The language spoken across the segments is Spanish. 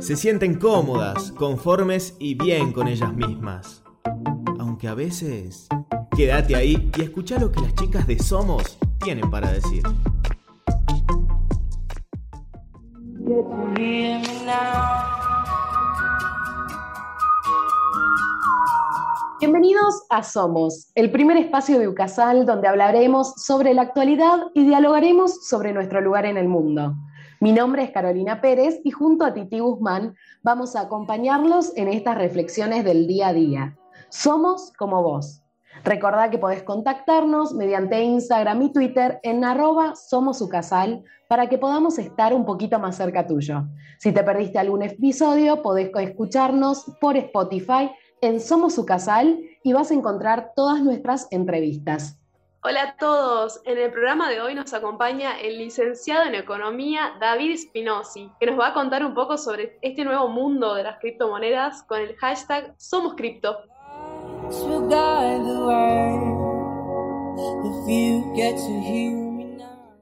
se sienten cómodas, conformes y bien con ellas mismas. Aunque a veces... Quédate ahí y escucha lo que las chicas de Somos tienen para decir. Bienvenidos a Somos, el primer espacio de Ucasal donde hablaremos sobre la actualidad y dialogaremos sobre nuestro lugar en el mundo. Mi nombre es Carolina Pérez y junto a Titi Guzmán vamos a acompañarlos en estas reflexiones del día a día. Somos como vos. Recordá que podés contactarnos mediante Instagram y Twitter en arroba somosucasal para que podamos estar un poquito más cerca tuyo. Si te perdiste algún episodio, podés escucharnos por Spotify en Somos Casal y vas a encontrar todas nuestras entrevistas. Hola a todos, en el programa de hoy nos acompaña el licenciado en Economía David Spinosi, que nos va a contar un poco sobre este nuevo mundo de las criptomonedas con el hashtag Somos Cripto.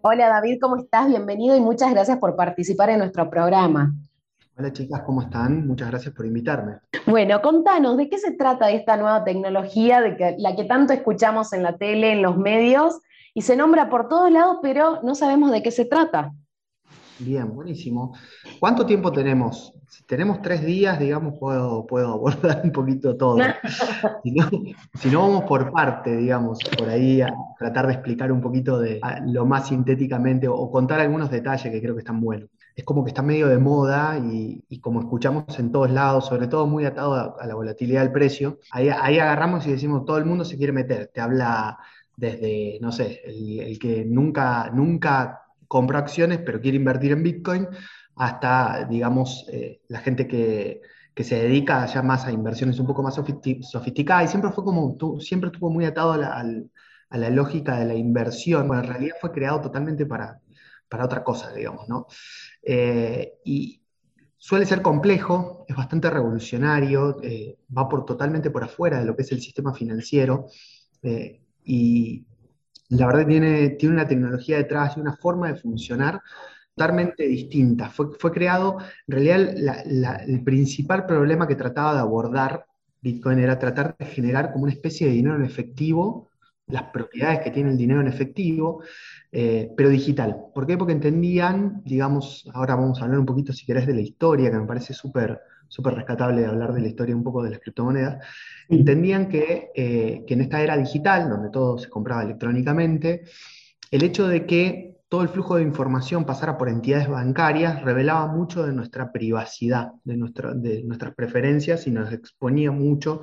Hola David, ¿cómo estás? Bienvenido y muchas gracias por participar en nuestro programa. Hola chicas, ¿cómo están? Muchas gracias por invitarme. Bueno, contanos, ¿de qué se trata esta nueva tecnología, de que, la que tanto escuchamos en la tele, en los medios, y se nombra por todos lados, pero no sabemos de qué se trata? Bien, buenísimo. ¿Cuánto tiempo tenemos? Si tenemos tres días, digamos, puedo, puedo abordar un poquito todo. si, no, vamos por parte, digamos, por ahí a tratar de explicar un poquito de lo más sintéticamente o, contar algunos detalles que creo que están buenos. Es como que está medio de moda y, como escuchamos en todos lados, sobre todo muy atado a, la volatilidad del precio, ahí, ahí agarramos y decimos, todo el mundo se quiere meter. Te habla desde, no sé, el, que nunca, nunca compra acciones, pero quiere invertir en Bitcoin, hasta, digamos, eh, la gente que, se dedica ya más a inversiones un poco más sofisticadas, y siempre fue como, siempre estuvo muy atado a la, lógica de la inversión, bueno, en realidad fue creado totalmente para, para otra cosa, digamos, ¿no? Eh, y suele ser complejo, es bastante revolucionario, eh, va por, totalmente por afuera de lo que es el sistema financiero, y la verdad tiene, tiene una tecnología detrás y una forma de funcionar totalmente distinta. Fue, fue creado, en realidad el principal problema que trataba de abordar Bitcoin era tratar de generar como una especie de dinero en efectivo, las propiedades que tiene el dinero en efectivo, eh, pero digital. ¿Por qué? Porque entendían, digamos, ahora vamos a hablar un poquito si querés de la historia, que me parece súper súper rescatable hablar de la historia un poco de las criptomonedas, entendían que, eh, que en esta era digital, donde todo se compraba electrónicamente, el hecho de que todo el flujo de información pasara por entidades bancarias revelaba mucho de nuestra privacidad, de, de nuestras preferencias y nos exponía mucho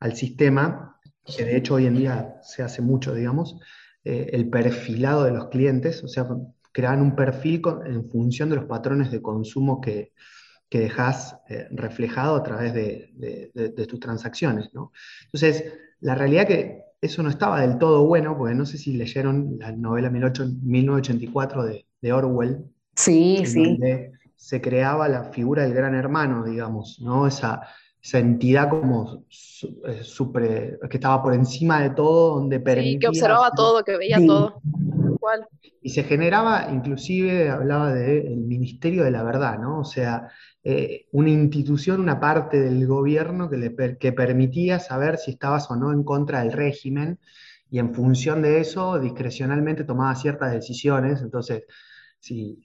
al sistema, que de hecho hoy en día se hace mucho, digamos, eh, el perfilado de los clientes, o sea, creaban un perfil en función de los patrones de consumo que, que dejas eh, reflejado a través de, tus transacciones. ¿no? Entonces, la realidad que eso no estaba del todo bueno, porque no sé si leyeron la novela 1984 de, Orwell. Sí, sí. Donde se creaba la figura del gran hermano, digamos, ¿no? Esa, esa entidad como eh, que estaba por encima de todo, donde permitía... Sí, que observaba todo, que veía todo. Y se generaba, inclusive, hablaba del Ministerio de la Verdad, ¿no? O sea, eh, una institución, una parte del gobierno que, le que permitía saber si estabas o no en contra del régimen y en función de eso discrecionalmente tomaba ciertas decisiones. Entonces, si,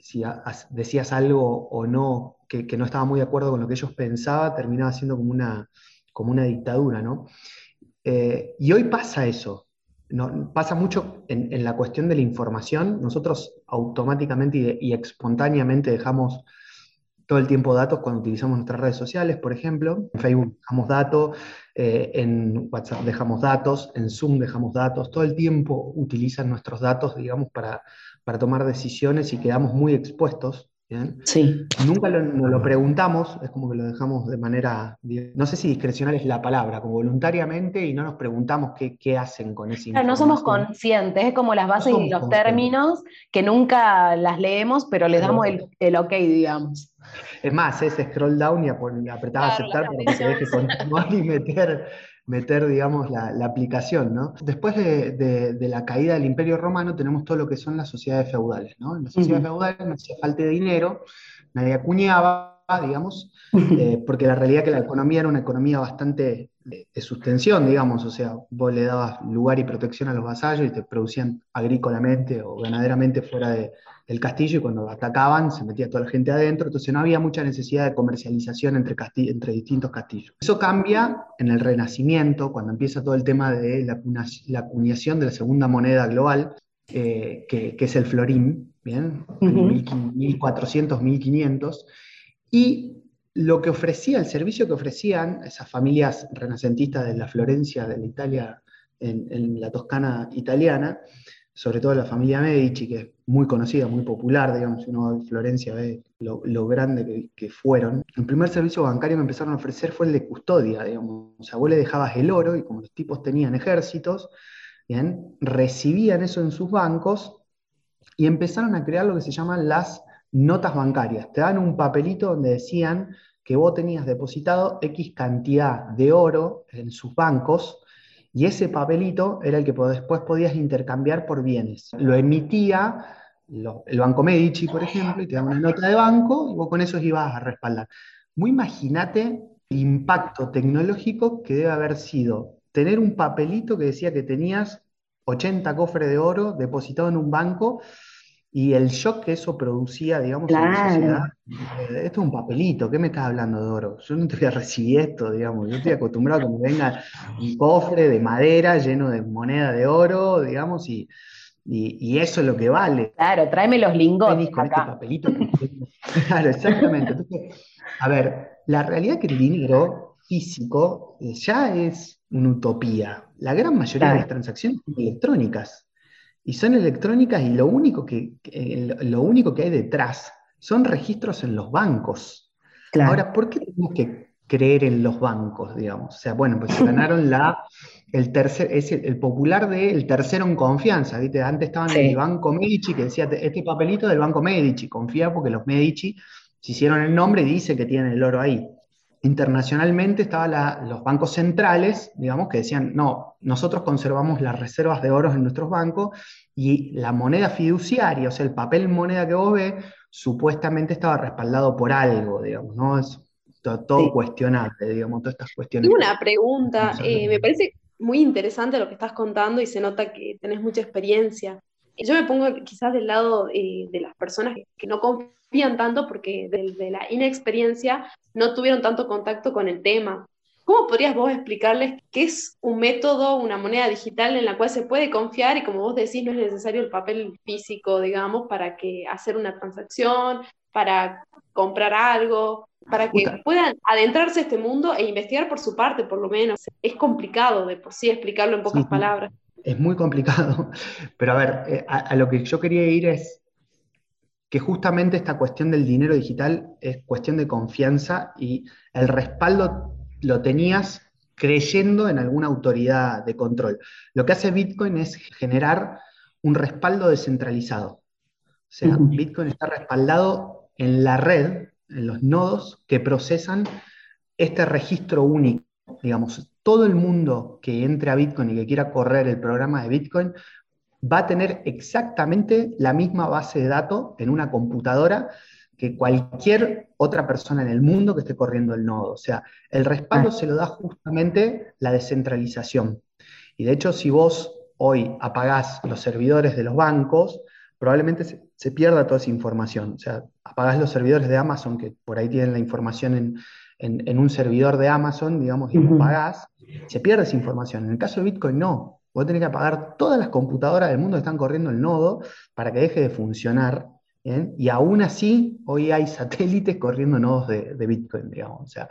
decías algo o no que, no estaba muy de acuerdo con lo que ellos pensaban, terminaba siendo como una, como una dictadura, ¿no? Eh, y hoy pasa eso. No, pasa mucho en, la cuestión de la información. Nosotros automáticamente y, y espontáneamente dejamos todo el tiempo datos cuando utilizamos nuestras redes sociales, por ejemplo. En Facebook dejamos datos, eh, en WhatsApp dejamos datos, en Zoom dejamos datos. Todo el tiempo utilizan nuestros datos, digamos, para, para tomar decisiones y quedamos muy expuestos Sí. Nunca lo, nos lo preguntamos, es como que lo dejamos de manera, no sé si discrecional es la palabra, como voluntariamente y no nos preguntamos qué, hacen con ese No somos conscientes, es como las bases y los términos que nunca las leemos, pero les damos el, el, ok, digamos. Es más, es scroll down y apretar aceptar para que se deje continuar y meter meter, digamos, la, aplicación, ¿no? Después de, la caída del Imperio Romano tenemos todo lo que son las sociedades feudales, ¿no? En las sociedades feudales no hacía falta de dinero, nadie acuñaba, digamos, eh, porque la realidad es que la economía era una economía bastante de, sustención, digamos, o sea, vos le dabas lugar y protección a los vasallos y te producían agrícolamente o ganaderamente fuera del castillo y cuando atacaban se metía toda la gente adentro, entonces no había mucha necesidad de comercialización entre, entre distintos castillos. Eso cambia en el Renacimiento, cuando empieza todo el tema de la, la acuñación de la segunda moneda global, eh, que, que, es el florín, ¿bien? 1400, 1500, y lo que ofrecía, el servicio que ofrecían esas familias renacentistas de la Florencia, de la Italia, en, la Toscana italiana, sobre todo la familia Medici, que es muy conocida, muy popular, digamos, si uno de Florencia ve lo, grande que, fueron. El primer servicio bancario que empezaron a ofrecer fue el de custodia, digamos. O sea, vos le dejabas el oro y como los tipos tenían ejércitos, ¿bien? recibían eso en sus bancos y empezaron a crear lo que se llaman las notas bancarias. Te dan un papelito donde decían que vos tenías depositado X cantidad de oro en sus bancos y ese papelito era el que después podías intercambiar por bienes. Lo emitía el Banco Medici, por ejemplo, y te daba una nota de banco y vos con eso ibas a respaldar. Muy imagínate el impacto tecnológico que debe haber sido tener un papelito que decía que tenías 80 cofres de oro depositado en un banco y el shock que eso producía, digamos, en la sociedad. Eh, esto es un papelito, ¿qué me estás hablando de oro? Yo no te voy a recibir esto, digamos. Yo estoy acostumbrado a que me venga un cofre de madera lleno de moneda de oro, digamos, y, y, eso es lo que vale. Claro, tráeme los lingotes. con este papelito. claro, exactamente. a ver, la realidad es que el dinero físico eh, ya es una utopía. La gran mayoría de las transacciones son electrónicas y son electrónicas y lo único que, lo único que hay detrás son registros en los bancos. Ahora, ¿por qué tenemos que creer en los bancos, digamos? O sea, bueno, pues se ganaron la, el tercer, es el, popular de el tercero en confianza, ¿viste? Antes estaban en el Banco Medici, que decía, este papelito del Banco Medici, confía porque los Medici se hicieron el nombre y dice que tienen el oro ahí internacionalmente estaban los bancos centrales, digamos, que decían, no, nosotros conservamos las reservas de oro en nuestros bancos y la moneda fiduciaria, o sea, el papel moneda que vos ves, supuestamente estaba respaldado por algo, digamos, ¿no? Es todo, cuestionable, digamos, todas estas cuestiones. Tengo una pregunta, eh, me parece muy interesante lo que estás contando y se nota que tenés mucha experiencia. Yo me pongo quizás del lado eh, de las personas que no confían tanto porque desde la inexperiencia no tuvieron tanto contacto con el tema. ¿Cómo podrías vos explicarles qué es un método, una moneda digital en la cual se puede confiar y como vos decís no es necesario el papel físico, digamos, para que hacer una transacción, para comprar algo, para que puedan adentrarse a este mundo e investigar por su parte, por lo menos? Es complicado de por sí explicarlo en pocas palabras. Es muy complicado, pero a ver, eh, a, lo que yo quería ir es que justamente esta cuestión del dinero digital es cuestión de confianza y el respaldo lo tenías creyendo en alguna autoridad de control. Lo que hace Bitcoin es generar un respaldo descentralizado. O sea, Bitcoin está respaldado en la red, en los nodos que procesan este registro único. Digamos, todo el mundo que entre a Bitcoin y que quiera correr el programa de Bitcoin va a tener exactamente la misma base de datos en una computadora que cualquier otra persona en el mundo que esté corriendo el nodo. O sea, el respaldo ah. se lo da justamente la descentralización. Y de hecho, si vos hoy apagás los servidores de los bancos, probablemente se, pierda toda esa información. O sea, apagás los servidores de Amazon, que por ahí tienen la información en, en, un servidor de Amazon, digamos, y lo pagás, se pierde esa información. En el caso de Bitcoin, no. Vos tenés que apagar todas las computadoras del mundo que están corriendo el nodo para que deje de funcionar. Y aún así, hoy hay satélites corriendo nodos de, Bitcoin, digamos. O sea,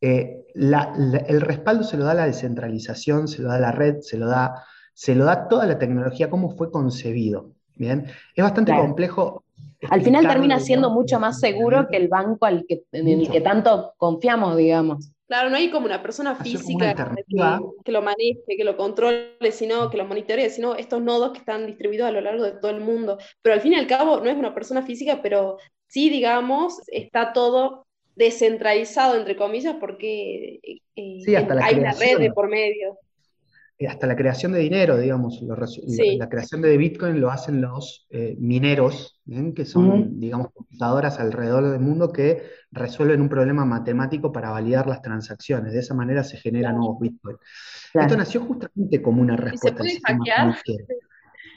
eh, el respaldo se lo da la descentralización, se lo da la red, se lo da, se lo da toda la tecnología, cómo fue concebido. Bien, es bastante complejo al final termina siendo mucho más seguro que el banco al que, en el que tanto confiamos, digamos. Claro, no hay como una persona física que, lo maneje, que lo controle, sino que lo monitoree, sino estos nodos que están distribuidos a lo largo de todo el mundo. Pero al fin y al cabo no es una persona física, pero sí, digamos, está todo descentralizado, entre comillas, porque eh, hay una red de por medio. Hasta la creación de dinero, digamos, la, creación de Bitcoin lo hacen los eh, mineros, que son, digamos, computadoras alrededor del mundo que resuelven un problema matemático para validar las transacciones. De esa manera se generan nuevos Bitcoin. Esto nació justamente como una respuesta. ¿Y se puede hackear?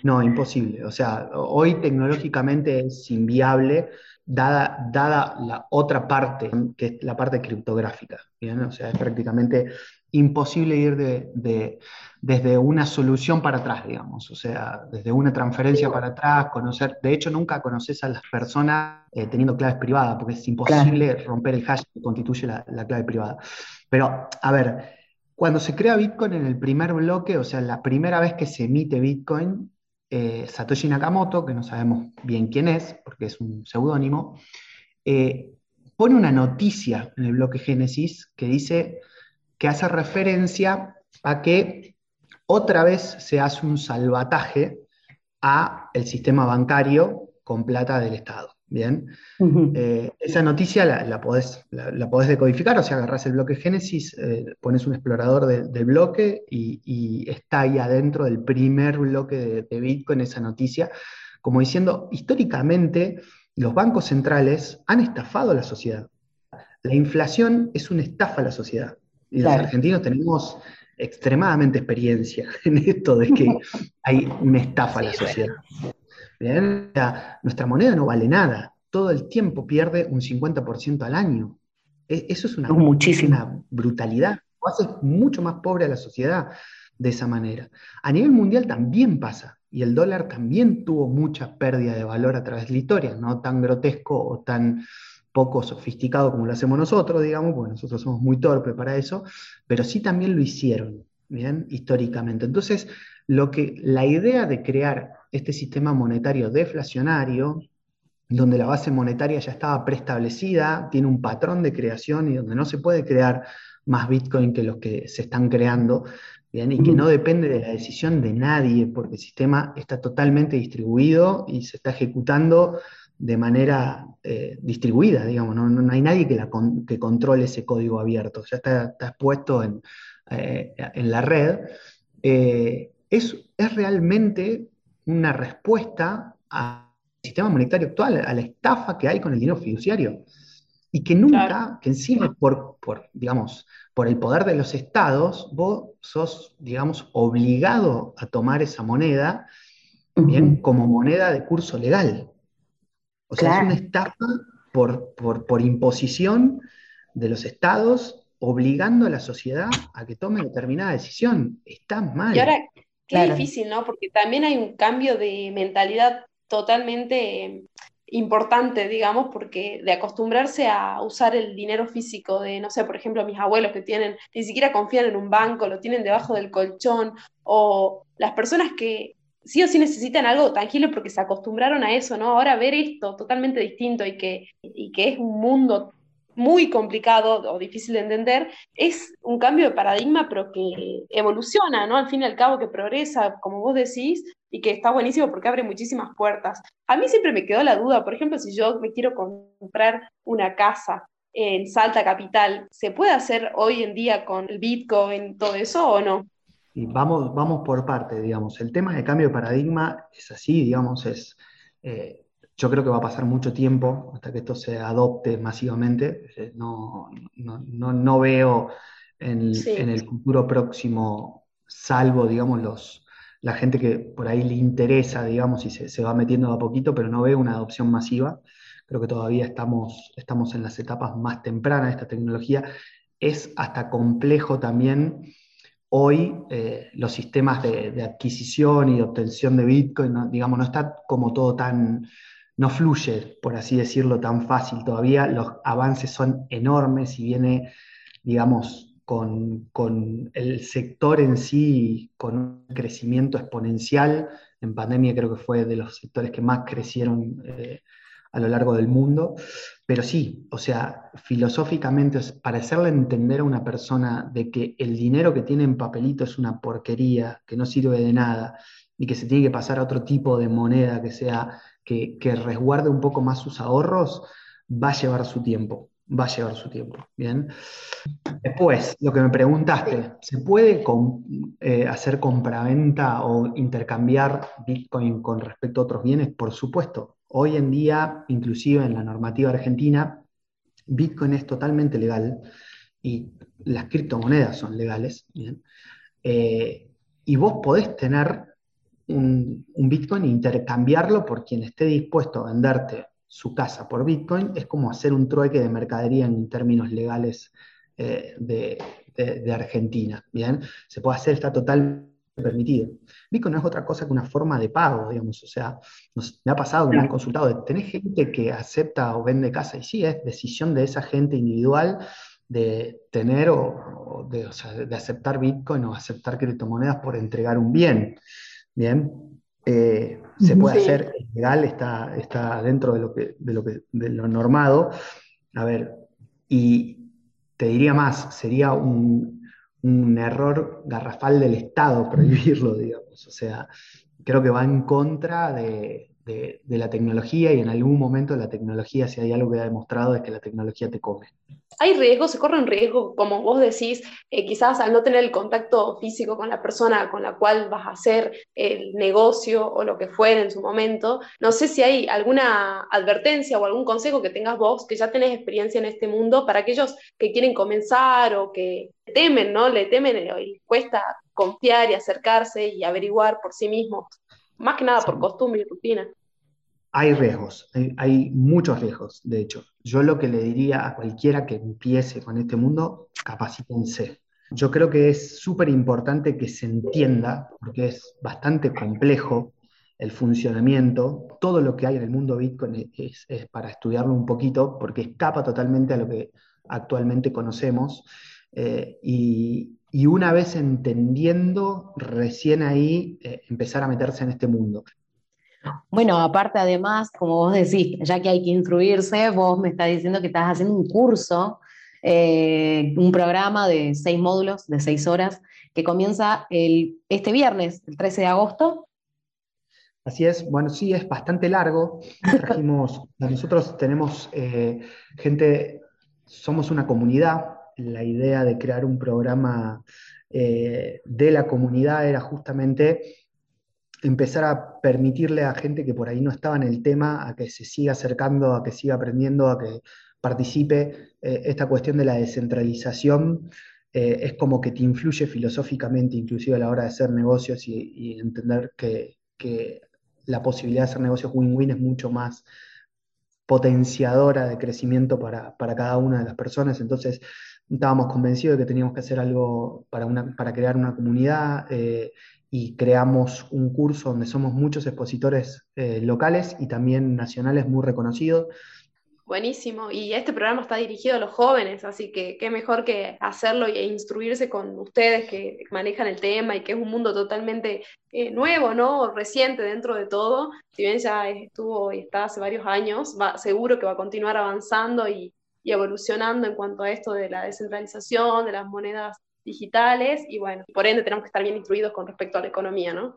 No, imposible. O sea, hoy tecnológicamente es inviable dada, dada la otra parte, que es la parte criptográfica. O sea, es prácticamente imposible ir de, desde una solución para atrás, digamos. O sea, desde una transferencia para atrás, conocer. De hecho, nunca conoces a las personas eh, teniendo claves privadas, porque es imposible romper el hash que constituye la, la clave privada. Pero, a ver, cuando se crea Bitcoin en el primer bloque, o sea, la primera vez que se emite Bitcoin, eh, Satoshi Nakamoto, que no sabemos bien quién es, porque es un seudónimo, eh, pone una noticia en el bloque Génesis que dice que hace referencia a que otra vez se hace un salvataje a el sistema bancario con plata del Estado. Bien, eh, esa noticia la, podés, la, decodificar, o sea, agarras el bloque Génesis, eh, pones un explorador del bloque y, está ahí adentro del primer bloque de, Bitcoin esa noticia, como diciendo, históricamente los bancos centrales han estafado a la sociedad. La inflación es una estafa a la sociedad. Y los argentinos tenemos extremadamente experiencia en esto de que hay una estafa a la sociedad. Nuestra moneda no vale nada, todo el tiempo pierde un 50% al año. E, eso es una, muchísima brutalidad, o hace mucho más pobre a la sociedad de esa manera. A nivel mundial también pasa, y el dólar también tuvo mucha pérdida de valor a través de la historia, no tan grotesco o tan poco sofisticado como lo hacemos nosotros, digamos, porque nosotros somos muy torpes para eso, pero sí también lo hicieron, ¿bien? Históricamente. Entonces, lo que, la idea de crear este sistema monetario deflacionario, donde la base monetaria ya estaba preestablecida, tiene un patrón de creación y donde no se puede crear más Bitcoin que los que se están creando, y que no depende de la decisión de nadie, porque el sistema está totalmente distribuido y se está ejecutando de manera eh, distribuida, digamos, no, hay nadie que, la que controle ese código abierto, ya está, está expuesto en, eh, en la red. Eh, es, es realmente una respuesta al sistema monetario actual, a la estafa que hay con el dinero fiduciario. Y que nunca, que encima por, por, digamos, por el poder de los estados, vos sos, digamos, obligado a tomar esa moneda, bien, como moneda de curso legal. O sea, es una estafa por, por, imposición de los estados, obligando a la sociedad a que tome determinada decisión. Está mal. Qué difícil, ¿no? Porque también hay un cambio de mentalidad totalmente importante, digamos, porque de acostumbrarse a usar el dinero físico de, no sé, por ejemplo, mis abuelos que tienen, ni siquiera confían en un banco, lo tienen debajo del colchón, o las personas que sí o sí necesitan algo tangible porque se acostumbraron a eso, ¿no? Ahora ver esto totalmente distinto y que, y que es un mundo muy complicado o difícil de entender, es un cambio de paradigma, pero que evoluciona, ¿no? Al fin y al cabo, que progresa, como vos decís, y que está buenísimo porque abre muchísimas puertas. A mí siempre me quedó la duda, por ejemplo, si yo me quiero comprar una casa en Salta Capital, ¿se puede hacer hoy en día con el Bitcoin, todo eso o no? Y vamos, vamos por parte, digamos. El tema de cambio de paradigma es así, digamos, es... Eh, yo creo que va a pasar mucho tiempo hasta que esto se adopte masivamente. Eh, no, no, veo en, el futuro próximo, salvo, digamos, los, la gente que por ahí le interesa, digamos, y se, va metiendo a poquito, pero no veo una adopción masiva. Creo que todavía estamos, estamos en las etapas más tempranas de esta tecnología. Es hasta complejo también hoy eh, los sistemas de, adquisición y de obtención de Bitcoin, digamos, no está como todo tan no fluye, por así decirlo, tan fácil todavía. Los avances son enormes y viene, digamos, con, el sector en sí, con un crecimiento exponencial. En pandemia creo que fue de los sectores que más crecieron eh, a lo largo del mundo. Pero sí, o sea, filosóficamente, para hacerle entender a una persona de que el dinero que tiene en papelito es una porquería, que no sirve de nada, y que se tiene que pasar a otro tipo de moneda que sea que, resguarde un poco más sus ahorros, va a llevar su tiempo. va a llevar su tiempo. Bien. Después, lo que me preguntaste, ¿se puede eh, hacer compraventa o intercambiar Bitcoin con respecto a otros bienes? Por supuesto. Hoy en día, inclusive en la normativa argentina, Bitcoin es totalmente legal y las criptomonedas son legales. Eh, y vos podés tener un, Bitcoin e intercambiarlo por quien esté dispuesto a venderte su casa por Bitcoin, es como hacer un trueque de mercadería en términos legales eh, de, Argentina. ¿bien? Se puede hacer, está totalmente permitido. Bitcoin no es otra cosa que una forma de pago, digamos. O sea, me ha pasado que me han consultado, ¿tenés gente que acepta o vende casa? Y sí, es decisión de esa gente individual de tener o, de, aceptar Bitcoin o aceptar criptomonedas por entregar un bien. Bien, eh, se puede hacer, es legal, está, está dentro de lo, que, de, lo que, de lo normado. A ver, y te diría más, sería un, un error garrafal del Estado prohibirlo, digamos. O sea, creo que va en contra de, de, la tecnología y en algún momento la tecnología, si hay algo que ha demostrado, es que la tecnología te come. Hay riesgo, se corre un riesgo, como vos decís, eh, quizás al no tener el contacto físico con la persona con la cual vas a hacer el negocio o lo que fuera en su momento. No sé si hay alguna advertencia o algún consejo que tengas vos, que ya tenés experiencia en este mundo, para aquellos que quieren comenzar o que temen, ¿no? Le temen y cuesta confiar y acercarse y averiguar por sí mismos más que nada por costumbre y rutina. Hay riesgos, hay, muchos riesgos, de hecho. Yo lo que le diría a cualquiera que empiece con este mundo, capacítense. Yo creo que es súper importante que se entienda, porque es bastante complejo el funcionamiento, todo lo que hay en el mundo Bitcoin es, para estudiarlo un poquito, porque escapa totalmente a lo que actualmente conocemos. Eh, y, una vez entendiendo, recién ahí eh, empezar a meterse en este mundo. Bueno, aparte además, como vos decís, ya que hay que instruirse, vos me estás diciendo que estás haciendo un curso, eh, un programa de seis módulos, de seis horas, que comienza el, este viernes, el 13 de agosto. Así es, bueno, sí, es bastante largo. nosotros tenemos eh, gente, somos una comunidad, la idea de crear un programa eh, de la comunidad era justamente empezar a permitirle a gente que por ahí no estaba en el tema a que se siga acercando, a que siga aprendiendo, a que participe. Eh, esta cuestión de la descentralización eh, es como que te influye filosóficamente, inclusive a la hora de hacer negocios y, entender que, que, la posibilidad de hacer negocios win-win es mucho más potenciadora de crecimiento para, para cada una de las personas. Entonces, estábamos convencidos de que teníamos que hacer algo para, una, para crear una comunidad eh, y creamos un curso donde somos muchos expositores eh, locales y también nacionales muy reconocidos. Buenísimo, y este programa está dirigido a los jóvenes, así que qué mejor que hacerlo e instruirse con ustedes que manejan el tema y que es un mundo totalmente eh, nuevo, ¿no? Reciente dentro de todo. Si bien ya estuvo y está hace varios años, va, seguro que va a continuar avanzando y, y evolucionando en cuanto a esto de la descentralización, de las monedas digitales y bueno, por ende tenemos que estar bien instruidos con respecto a la economía, ¿no?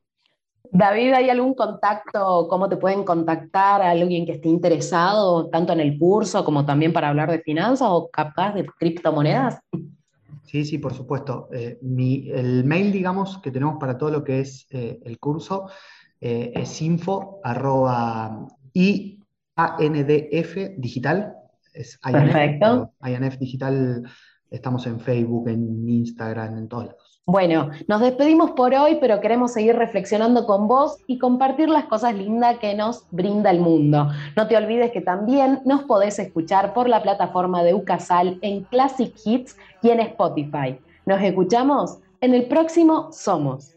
David, ¿hay algún contacto? ¿Cómo te pueden contactar a alguien que esté interesado, tanto en el curso como también para hablar de finanzas o capaz de criptomonedas? Sí, sí, por supuesto. Eh, el mail, digamos, que tenemos para todo lo que es eh, el curso eh, es info arroba IANDF digital es Perfecto. INF Digital, estamos en Facebook, en Instagram, en todos lados. Bueno, nos despedimos por hoy, pero queremos seguir reflexionando con vos y compartir las cosas lindas que nos brinda el mundo. No te olvides que también nos podés escuchar por la plataforma de Ucasal en Classic Hits y en Spotify. Nos escuchamos en el próximo Somos.